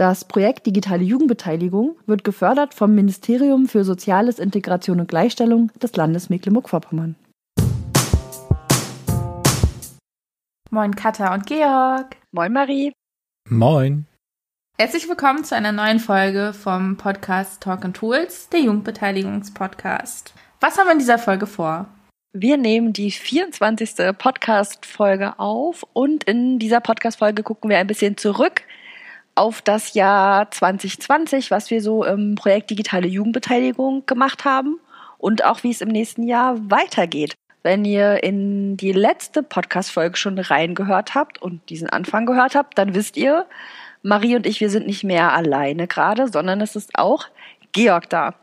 Das Projekt Digitale Jugendbeteiligung wird gefördert vom Ministerium für Soziales, Integration und Gleichstellung des Landes Mecklenburg-Vorpommern. Moin Katha und Georg. Moin Marie. Moin. Herzlich willkommen zu einer neuen Folge vom Podcast Talk and Tools, der Jugendbeteiligungspodcast. Was haben wir in dieser Folge vor? Wir nehmen die 24. Podcast-Folge auf und in dieser Podcast-Folge gucken wir ein bisschen zurück auf das Jahr 2020, was wir so im Projekt Digitale Jugendbeteiligung gemacht haben und auch wie es im nächsten Jahr weitergeht. Wenn ihr in die letzte Podcast-Folge schon reingehört habt und diesen Anfang gehört habt, dann wisst ihr, Marie und ich, wir sind nicht mehr alleine gerade, sondern es ist auch Georg da.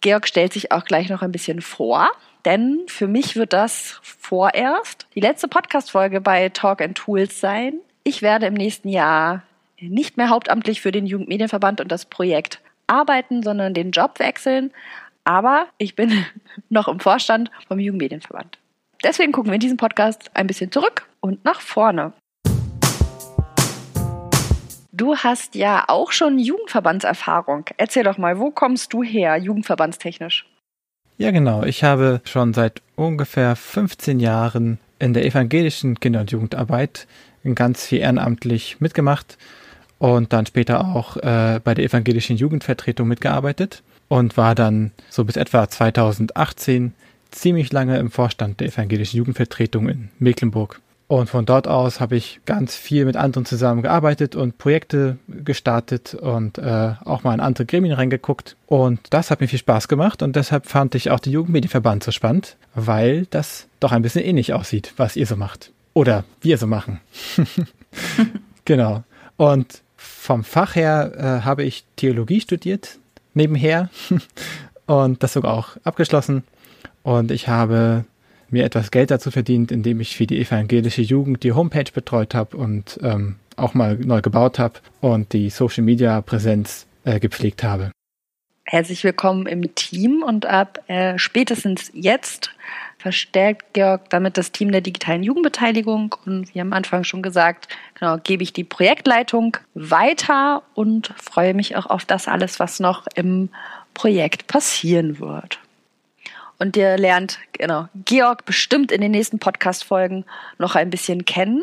Georg stellt sich auch gleich noch ein bisschen vor, denn für mich wird das vorerst die letzte Podcast-Folge bei Talk and Tools sein. Ich werde im nächsten Jahr nicht mehr hauptamtlich für den Jugendmedienverband und das Projekt arbeiten, sondern den Job wechseln. Aber ich bin noch im Vorstand vom Jugendmedienverband. Deswegen gucken wir in diesem Podcast ein bisschen zurück und nach vorne. Du hast ja auch schon Jugendverbandserfahrung. Erzähl doch mal, wo kommst du her, jugendverbandstechnisch? Ja, genau. Ich habe schon seit ungefähr 15 Jahren in der evangelischen Kinder- und Jugendarbeit ganz viel ehrenamtlich mitgemacht und dann später auch äh, bei der evangelischen Jugendvertretung mitgearbeitet und war dann so bis etwa 2018 ziemlich lange im Vorstand der evangelischen Jugendvertretung in Mecklenburg. Und von dort aus habe ich ganz viel mit anderen zusammengearbeitet und Projekte gestartet und äh, auch mal in andere Gremien reingeguckt. Und das hat mir viel Spaß gemacht und deshalb fand ich auch den Jugendmedienverband so spannend, weil das doch ein bisschen ähnlich aussieht, was ihr so macht. Oder wir so machen. genau. Und vom Fach her äh, habe ich Theologie studiert, nebenher, und das sogar auch abgeschlossen. Und ich habe mir etwas Geld dazu verdient, indem ich für die evangelische Jugend die Homepage betreut habe und ähm, auch mal neu gebaut habe und die Social Media Präsenz äh, gepflegt habe. Herzlich willkommen im Team und ab äh, spätestens jetzt verstärkt Georg damit das Team der digitalen Jugendbeteiligung und wie am Anfang schon gesagt, genau, gebe ich die Projektleitung weiter und freue mich auch auf das alles, was noch im Projekt passieren wird. Und ihr lernt, genau, Georg bestimmt in den nächsten Podcast-Folgen noch ein bisschen kennen.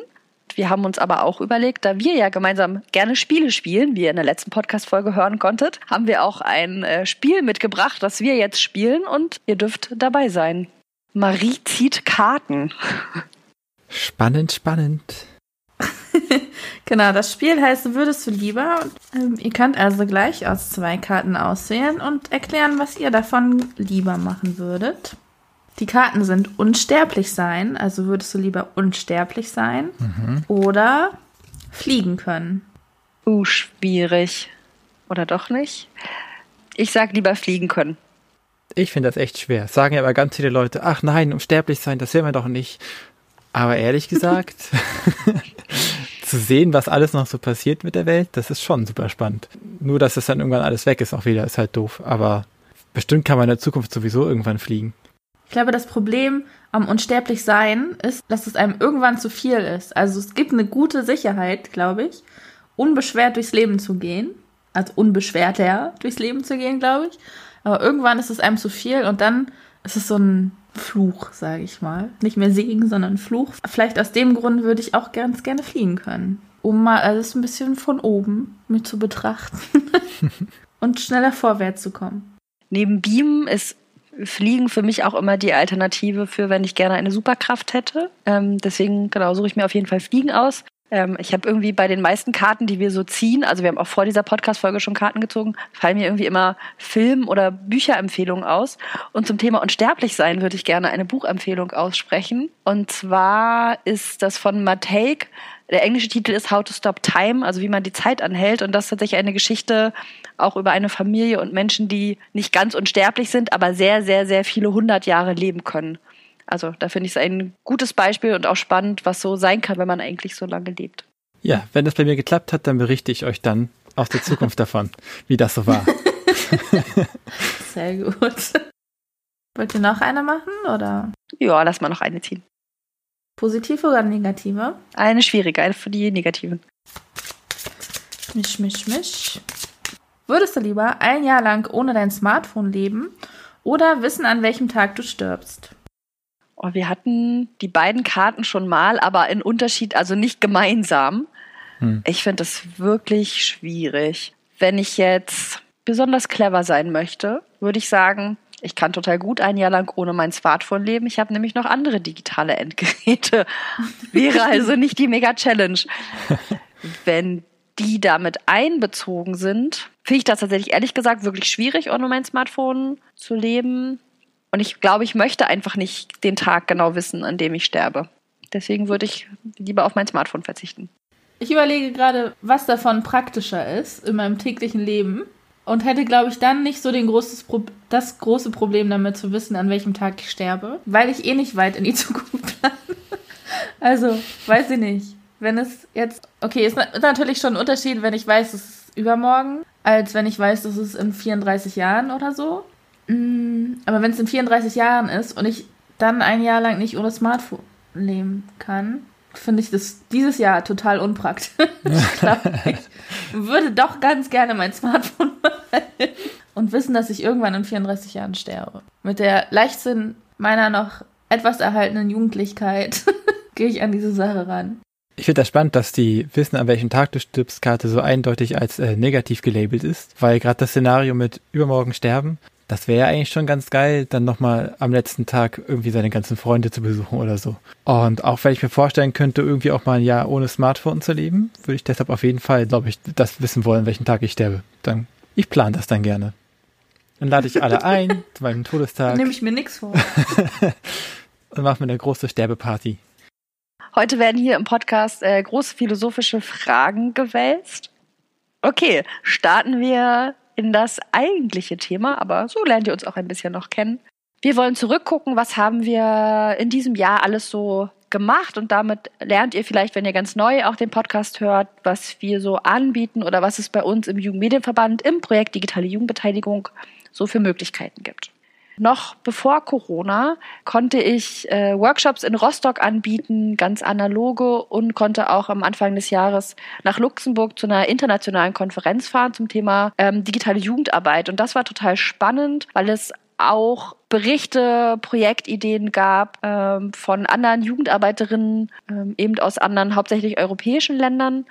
Wir haben uns aber auch überlegt, da wir ja gemeinsam gerne Spiele spielen, wie ihr in der letzten Podcast-Folge hören konntet, haben wir auch ein äh, Spiel mitgebracht, das wir jetzt spielen und ihr dürft dabei sein. Marie zieht Karten. Spannend, spannend. genau, das Spiel heißt Würdest du lieber? Ähm, ihr könnt also gleich aus zwei Karten auswählen und erklären, was ihr davon lieber machen würdet. Die Karten sind unsterblich sein, also würdest du lieber unsterblich sein mhm. oder fliegen können. Uh, schwierig. Oder doch nicht? Ich sag lieber fliegen können. Ich finde das echt schwer. Sagen ja aber ganz viele Leute, ach nein, unsterblich sein, das will man doch nicht. Aber ehrlich gesagt, zu sehen, was alles noch so passiert mit der Welt, das ist schon super spannend. Nur, dass es dann irgendwann alles weg ist, auch wieder, ist halt doof. Aber bestimmt kann man in der Zukunft sowieso irgendwann fliegen. Ich glaube, das Problem am unsterblich sein ist, dass es einem irgendwann zu viel ist. Also es gibt eine gute Sicherheit, glaube ich, unbeschwert durchs Leben zu gehen. Also unbeschwerter durchs Leben zu gehen, glaube ich. Aber irgendwann ist es einem zu viel und dann ist es so ein Fluch, sage ich mal. Nicht mehr Segen, sondern Fluch. Vielleicht aus dem Grund würde ich auch ganz gerne fliegen können. Um mal alles ein bisschen von oben mit zu betrachten und schneller vorwärts zu kommen. Neben Beamen ist Fliegen für mich auch immer die Alternative für, wenn ich gerne eine Superkraft hätte. Ähm, deswegen, genau, suche ich mir auf jeden Fall Fliegen aus. Ähm, ich habe irgendwie bei den meisten Karten, die wir so ziehen, also wir haben auch vor dieser Podcast-Folge schon Karten gezogen, fallen mir irgendwie immer Film- oder Bücherempfehlungen aus. Und zum Thema Unsterblich sein würde ich gerne eine Buchempfehlung aussprechen. Und zwar ist das von Matejk. Der englische Titel ist How to Stop Time, also wie man die Zeit anhält. Und das ist tatsächlich eine Geschichte auch über eine Familie und Menschen, die nicht ganz unsterblich sind, aber sehr, sehr, sehr viele hundert Jahre leben können. Also da finde ich es ein gutes Beispiel und auch spannend, was so sein kann, wenn man eigentlich so lange lebt. Ja, wenn das bei mir geklappt hat, dann berichte ich euch dann aus der Zukunft davon, wie das so war. Sehr gut. Wollt ihr noch eine machen oder? Ja, lass mal noch eine ziehen. Positive oder negative? Eine schwierige, eine für die negativen. Misch, misch, misch. Würdest du lieber ein Jahr lang ohne dein Smartphone leben oder wissen, an welchem Tag du stirbst? Oh, wir hatten die beiden Karten schon mal, aber in Unterschied, also nicht gemeinsam. Hm. Ich finde das wirklich schwierig. Wenn ich jetzt besonders clever sein möchte, würde ich sagen, ich kann total gut ein Jahr lang ohne mein Smartphone leben. Ich habe nämlich noch andere digitale Endgeräte. Wäre also nicht die Mega-Challenge. Wenn die damit einbezogen sind, finde ich das tatsächlich ehrlich gesagt wirklich schwierig, ohne mein Smartphone zu leben. Und ich glaube, ich möchte einfach nicht den Tag genau wissen, an dem ich sterbe. Deswegen würde ich lieber auf mein Smartphone verzichten. Ich überlege gerade, was davon praktischer ist in meinem täglichen Leben und hätte, glaube ich, dann nicht so den großes Pro das große Problem damit zu wissen, an welchem Tag ich sterbe, weil ich eh nicht weit in die Zukunft plane. also, weiß ich nicht. Wenn es jetzt, okay, ist natürlich schon ein Unterschied, wenn ich weiß, es ist übermorgen, als wenn ich weiß, es ist in 34 Jahren oder so. Mm, aber wenn es in 34 Jahren ist und ich dann ein Jahr lang nicht ohne Smartphone leben kann, finde ich das dieses Jahr total unpraktisch. ich glaube, ich würde doch ganz gerne mein Smartphone behalten und wissen, dass ich irgendwann in 34 Jahren sterbe. Mit der Leichtsinn meiner noch etwas erhaltenen Jugendlichkeit gehe ich an diese Sache ran. Ich finde das spannend, dass die Wissen, an welchem Tag du stirbst, Karte so eindeutig als äh, negativ gelabelt ist, weil gerade das Szenario mit übermorgen sterben das wäre ja eigentlich schon ganz geil, dann nochmal am letzten Tag irgendwie seine ganzen Freunde zu besuchen oder so. Und auch wenn ich mir vorstellen könnte, irgendwie auch mal ein Jahr ohne Smartphone zu leben, würde ich deshalb auf jeden Fall, glaube ich, das wissen wollen, welchen Tag ich sterbe. Dann, ich plane das dann gerne. Dann lade ich alle ein zu meinem Todestag. Dann nehme ich mir nichts vor. und mache mir eine große Sterbeparty. Heute werden hier im Podcast äh, große philosophische Fragen gewälzt. Okay, starten wir in das eigentliche Thema, aber so lernt ihr uns auch ein bisschen noch kennen. Wir wollen zurückgucken, was haben wir in diesem Jahr alles so gemacht und damit lernt ihr vielleicht, wenn ihr ganz neu auch den Podcast hört, was wir so anbieten oder was es bei uns im Jugendmedienverband im Projekt Digitale Jugendbeteiligung so für Möglichkeiten gibt. Noch bevor Corona konnte ich äh, Workshops in Rostock anbieten, ganz analoge und konnte auch am Anfang des Jahres nach Luxemburg zu einer internationalen Konferenz fahren zum Thema ähm, digitale Jugendarbeit. Und das war total spannend, weil es auch Berichte, Projektideen gab ähm, von anderen Jugendarbeiterinnen, ähm, eben aus anderen hauptsächlich europäischen Ländern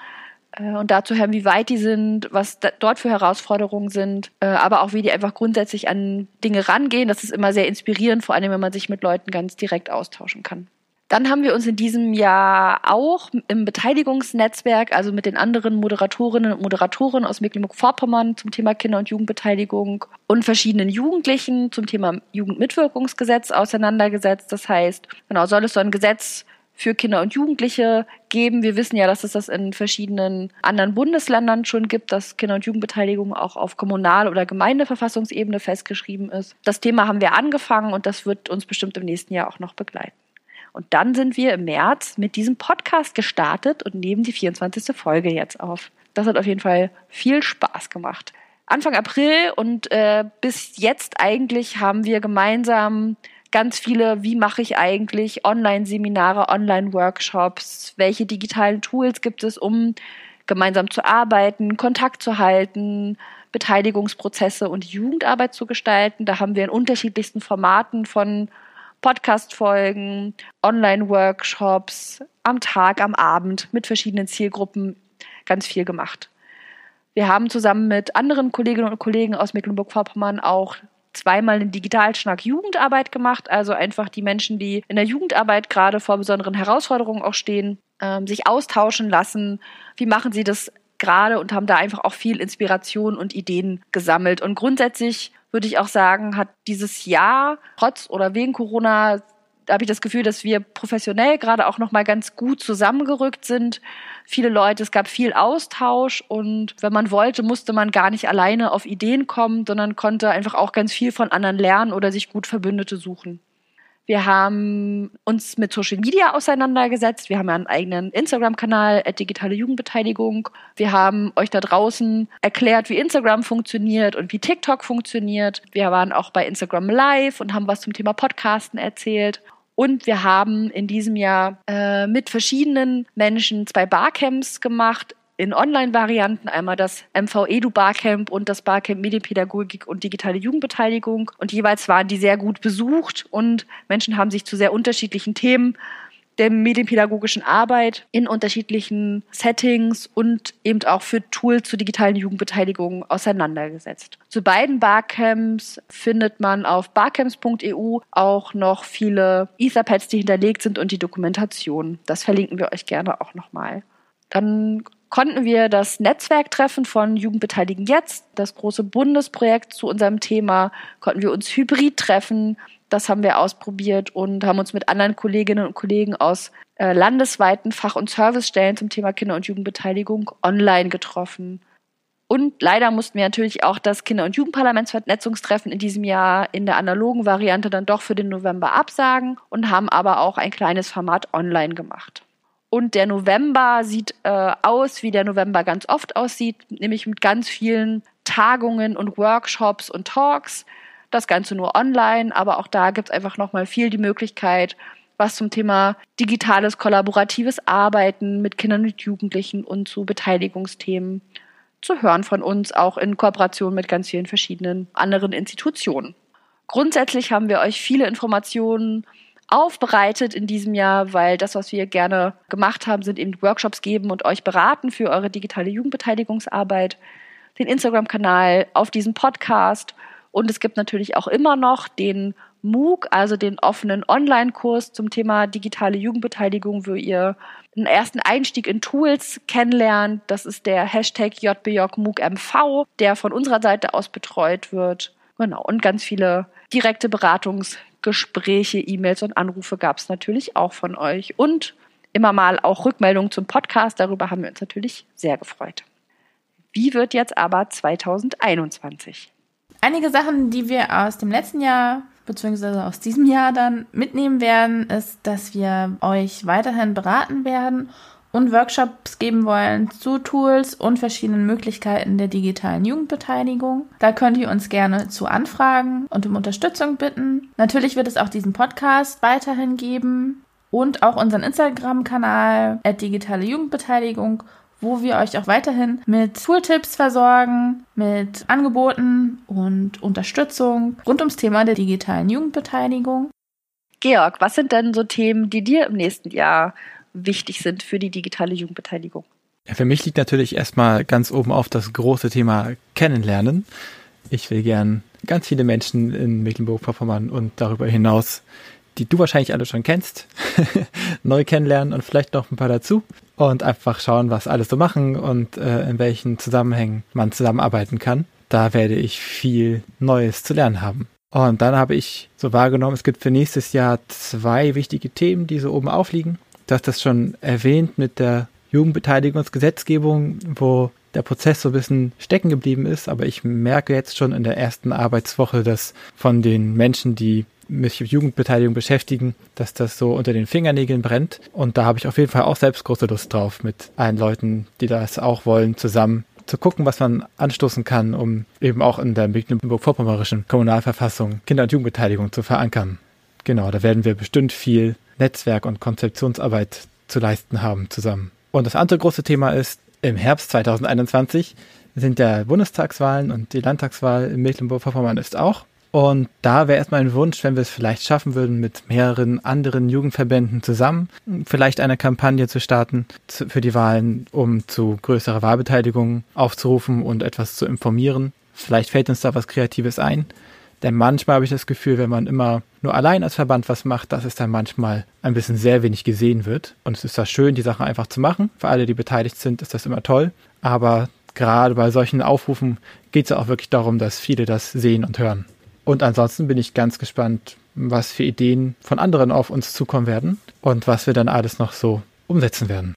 und dazu hören, wie weit die sind, was dort für Herausforderungen sind, äh, aber auch wie die einfach grundsätzlich an Dinge rangehen. Das ist immer sehr inspirierend, vor allem wenn man sich mit Leuten ganz direkt austauschen kann. Dann haben wir uns in diesem Jahr auch im Beteiligungsnetzwerk, also mit den anderen Moderatorinnen und Moderatoren aus Mecklenburg-Vorpommern zum Thema Kinder- und Jugendbeteiligung und verschiedenen Jugendlichen zum Thema Jugendmitwirkungsgesetz auseinandergesetzt. Das heißt, genau, soll es so ein Gesetz für Kinder und Jugendliche geben. Wir wissen ja, dass es das in verschiedenen anderen Bundesländern schon gibt, dass Kinder- und Jugendbeteiligung auch auf Kommunal- oder Gemeindeverfassungsebene festgeschrieben ist. Das Thema haben wir angefangen und das wird uns bestimmt im nächsten Jahr auch noch begleiten. Und dann sind wir im März mit diesem Podcast gestartet und nehmen die 24. Folge jetzt auf. Das hat auf jeden Fall viel Spaß gemacht. Anfang April und äh, bis jetzt eigentlich haben wir gemeinsam ganz viele, wie mache ich eigentlich Online-Seminare, Online-Workshops, welche digitalen Tools gibt es, um gemeinsam zu arbeiten, Kontakt zu halten, Beteiligungsprozesse und Jugendarbeit zu gestalten. Da haben wir in unterschiedlichsten Formaten von Podcast-Folgen, Online-Workshops, am Tag, am Abend mit verschiedenen Zielgruppen ganz viel gemacht. Wir haben zusammen mit anderen Kolleginnen und Kollegen aus Mecklenburg-Vorpommern auch zweimal einen Digitalschnack Jugendarbeit gemacht, also einfach die Menschen, die in der Jugendarbeit gerade vor besonderen Herausforderungen auch stehen, ähm, sich austauschen lassen. Wie machen sie das gerade und haben da einfach auch viel Inspiration und Ideen gesammelt. Und grundsätzlich würde ich auch sagen, hat dieses Jahr trotz oder wegen Corona habe ich das Gefühl, dass wir professionell gerade auch noch mal ganz gut zusammengerückt sind. Viele Leute, es gab viel Austausch und wenn man wollte, musste man gar nicht alleine auf Ideen kommen, sondern konnte einfach auch ganz viel von anderen lernen oder sich gut Verbündete suchen. Wir haben uns mit Social Media auseinandergesetzt. Wir haben einen eigenen Instagram-Kanal, digitale Jugendbeteiligung. Wir haben euch da draußen erklärt, wie Instagram funktioniert und wie TikTok funktioniert. Wir waren auch bei Instagram Live und haben was zum Thema Podcasten erzählt. Und wir haben in diesem Jahr äh, mit verschiedenen Menschen zwei Barcamps gemacht in Online-Varianten, einmal das MV Edu Barcamp und das Barcamp Medienpädagogik und digitale Jugendbeteiligung. Und jeweils waren die sehr gut besucht und Menschen haben sich zu sehr unterschiedlichen Themen der medienpädagogischen Arbeit in unterschiedlichen Settings und eben auch für Tools zur digitalen Jugendbeteiligung auseinandergesetzt. Zu beiden Barcamps findet man auf barcamps.eu auch noch viele Etherpads, die hinterlegt sind und die Dokumentation. Das verlinken wir euch gerne auch nochmal. Dann konnten wir das Netzwerktreffen von Jugendbeteiligen jetzt, das große Bundesprojekt zu unserem Thema, konnten wir uns hybrid treffen. Das haben wir ausprobiert und haben uns mit anderen Kolleginnen und Kollegen aus äh, landesweiten Fach- und Servicestellen zum Thema Kinder- und Jugendbeteiligung online getroffen. Und leider mussten wir natürlich auch das Kinder- und Jugendparlamentsvernetzungstreffen in diesem Jahr in der analogen Variante dann doch für den November absagen und haben aber auch ein kleines Format online gemacht. Und der November sieht äh, aus, wie der November ganz oft aussieht, nämlich mit ganz vielen Tagungen und Workshops und Talks. Das Ganze nur online, aber auch da gibt es einfach nochmal viel die Möglichkeit, was zum Thema digitales, kollaboratives Arbeiten mit Kindern und Jugendlichen und zu Beteiligungsthemen zu hören von uns, auch in Kooperation mit ganz vielen verschiedenen anderen Institutionen. Grundsätzlich haben wir euch viele Informationen aufbereitet in diesem Jahr, weil das, was wir gerne gemacht haben, sind eben Workshops geben und euch beraten für eure digitale Jugendbeteiligungsarbeit, den Instagram-Kanal, auf diesem Podcast und es gibt natürlich auch immer noch den MOOC, also den offenen Online-Kurs zum Thema digitale Jugendbeteiligung, wo ihr einen ersten Einstieg in Tools kennenlernt. Das ist der Hashtag JBJMOOCMV, der von unserer Seite aus betreut wird. Genau. Und ganz viele direkte Beratungs- Gespräche, E-Mails und Anrufe gab es natürlich auch von euch und immer mal auch Rückmeldungen zum Podcast. Darüber haben wir uns natürlich sehr gefreut. Wie wird jetzt aber 2021? Einige Sachen, die wir aus dem letzten Jahr beziehungsweise aus diesem Jahr dann mitnehmen werden, ist, dass wir euch weiterhin beraten werden und Workshops geben wollen zu Tools und verschiedenen Möglichkeiten der digitalen Jugendbeteiligung. Da könnt ihr uns gerne zu anfragen und um Unterstützung bitten. Natürlich wird es auch diesen Podcast weiterhin geben und auch unseren Instagram-Kanal digitale Jugendbeteiligung wo wir euch auch weiterhin mit Tooltips versorgen, mit Angeboten und Unterstützung rund ums Thema der digitalen Jugendbeteiligung. Georg, was sind denn so Themen, die dir im nächsten Jahr wichtig sind für die digitale Jugendbeteiligung? Ja, für mich liegt natürlich erstmal ganz oben auf das große Thema Kennenlernen. Ich will gern ganz viele Menschen in Mecklenburg-Vorpommern und darüber hinaus, die du wahrscheinlich alle schon kennst, neu kennenlernen und vielleicht noch ein paar dazu und einfach schauen, was alles so machen und äh, in welchen Zusammenhängen man zusammenarbeiten kann. Da werde ich viel Neues zu lernen haben. Und dann habe ich so wahrgenommen, es gibt für nächstes Jahr zwei wichtige Themen, die so oben aufliegen. Du hast das schon erwähnt mit der Jugendbeteiligungsgesetzgebung, wo der Prozess so ein bisschen stecken geblieben ist, aber ich merke jetzt schon in der ersten Arbeitswoche, dass von den Menschen, die mich mit Jugendbeteiligung beschäftigen, dass das so unter den Fingernägeln brennt. Und da habe ich auf jeden Fall auch selbst große Lust drauf, mit allen Leuten, die das auch wollen, zusammen zu gucken, was man anstoßen kann, um eben auch in der Mecklenburg-Vorpommerischen Kommunalverfassung Kinder- und Jugendbeteiligung zu verankern. Genau, da werden wir bestimmt viel Netzwerk und Konzeptionsarbeit zu leisten haben zusammen. Und das andere große Thema ist, im Herbst 2021 sind ja Bundestagswahlen und die Landtagswahl in Mecklenburg-Vorpommern ist auch. Und da wäre erstmal ein Wunsch, wenn wir es vielleicht schaffen würden, mit mehreren anderen Jugendverbänden zusammen vielleicht eine Kampagne zu starten für die Wahlen, um zu größerer Wahlbeteiligung aufzurufen und etwas zu informieren. Vielleicht fällt uns da was Kreatives ein. Denn manchmal habe ich das Gefühl, wenn man immer nur allein als Verband was macht, dass es dann manchmal ein bisschen sehr wenig gesehen wird. Und es ist da schön, die Sachen einfach zu machen. Für alle, die beteiligt sind, ist das immer toll. Aber gerade bei solchen Aufrufen geht es auch wirklich darum, dass viele das sehen und hören. Und ansonsten bin ich ganz gespannt, was für Ideen von anderen auf uns zukommen werden und was wir dann alles noch so umsetzen werden.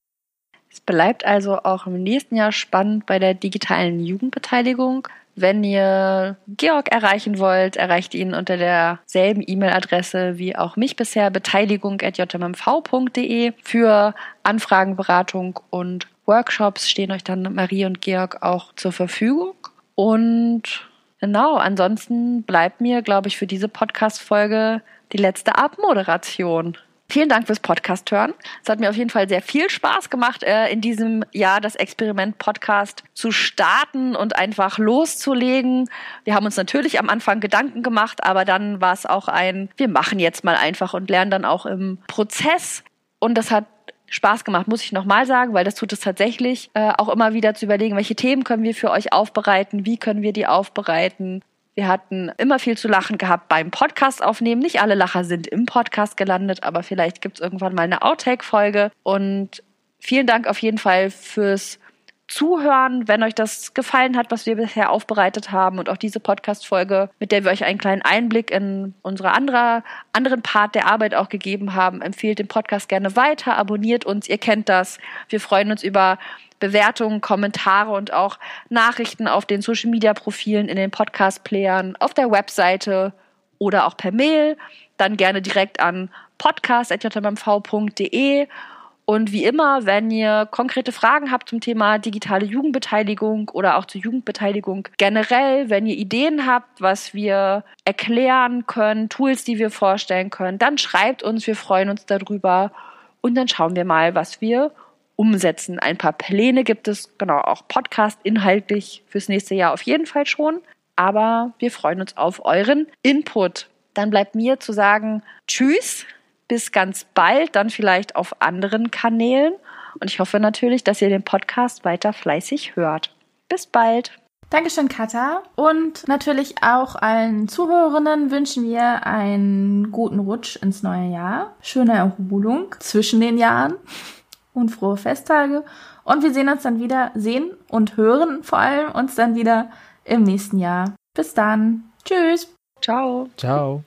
Es bleibt also auch im nächsten Jahr spannend bei der digitalen Jugendbeteiligung. Wenn ihr Georg erreichen wollt, erreicht ihn unter derselben E-Mail-Adresse wie auch mich bisher, beteiligung.jmmv.de. Für Anfragen, Beratung und Workshops stehen euch dann Marie und Georg auch zur Verfügung. Und genau, ansonsten bleibt mir, glaube ich, für diese Podcast-Folge die letzte Abmoderation. Vielen Dank fürs Podcast hören. Es hat mir auf jeden Fall sehr viel Spaß gemacht, äh, in diesem Jahr das Experiment Podcast zu starten und einfach loszulegen. Wir haben uns natürlich am Anfang Gedanken gemacht, aber dann war es auch ein, wir machen jetzt mal einfach und lernen dann auch im Prozess. Und das hat Spaß gemacht, muss ich nochmal sagen, weil das tut es tatsächlich, äh, auch immer wieder zu überlegen, welche Themen können wir für euch aufbereiten, wie können wir die aufbereiten, wir hatten immer viel zu lachen gehabt beim Podcast aufnehmen. Nicht alle Lacher sind im Podcast gelandet, aber vielleicht gibt es irgendwann mal eine Outtake-Folge. Und vielen Dank auf jeden Fall fürs Zuhören, wenn euch das gefallen hat, was wir bisher aufbereitet haben und auch diese Podcast-Folge, mit der wir euch einen kleinen Einblick in unsere andere, anderen Part der Arbeit auch gegeben haben. Empfehlt den Podcast gerne weiter, abonniert uns, ihr kennt das. Wir freuen uns über Bewertungen, Kommentare und auch Nachrichten auf den Social Media Profilen, in den Podcast Playern, auf der Webseite oder auch per Mail. Dann gerne direkt an podcast.jmv.de. Und wie immer, wenn ihr konkrete Fragen habt zum Thema digitale Jugendbeteiligung oder auch zur Jugendbeteiligung generell, wenn ihr Ideen habt, was wir erklären können, Tools, die wir vorstellen können, dann schreibt uns, wir freuen uns darüber und dann schauen wir mal, was wir umsetzen. Ein paar Pläne gibt es, genau, auch Podcast inhaltlich fürs nächste Jahr auf jeden Fall schon. Aber wir freuen uns auf euren Input. Dann bleibt mir zu sagen, tschüss, bis ganz bald, dann vielleicht auf anderen Kanälen. Und ich hoffe natürlich, dass ihr den Podcast weiter fleißig hört. Bis bald. Dankeschön, Katha. Und natürlich auch allen Zuhörerinnen wünschen wir einen guten Rutsch ins neue Jahr. Schöne Erholung zwischen den Jahren und frohe Festtage. Und wir sehen uns dann wieder, sehen und hören vor allem uns dann wieder im nächsten Jahr. Bis dann. Tschüss. Ciao. Ciao.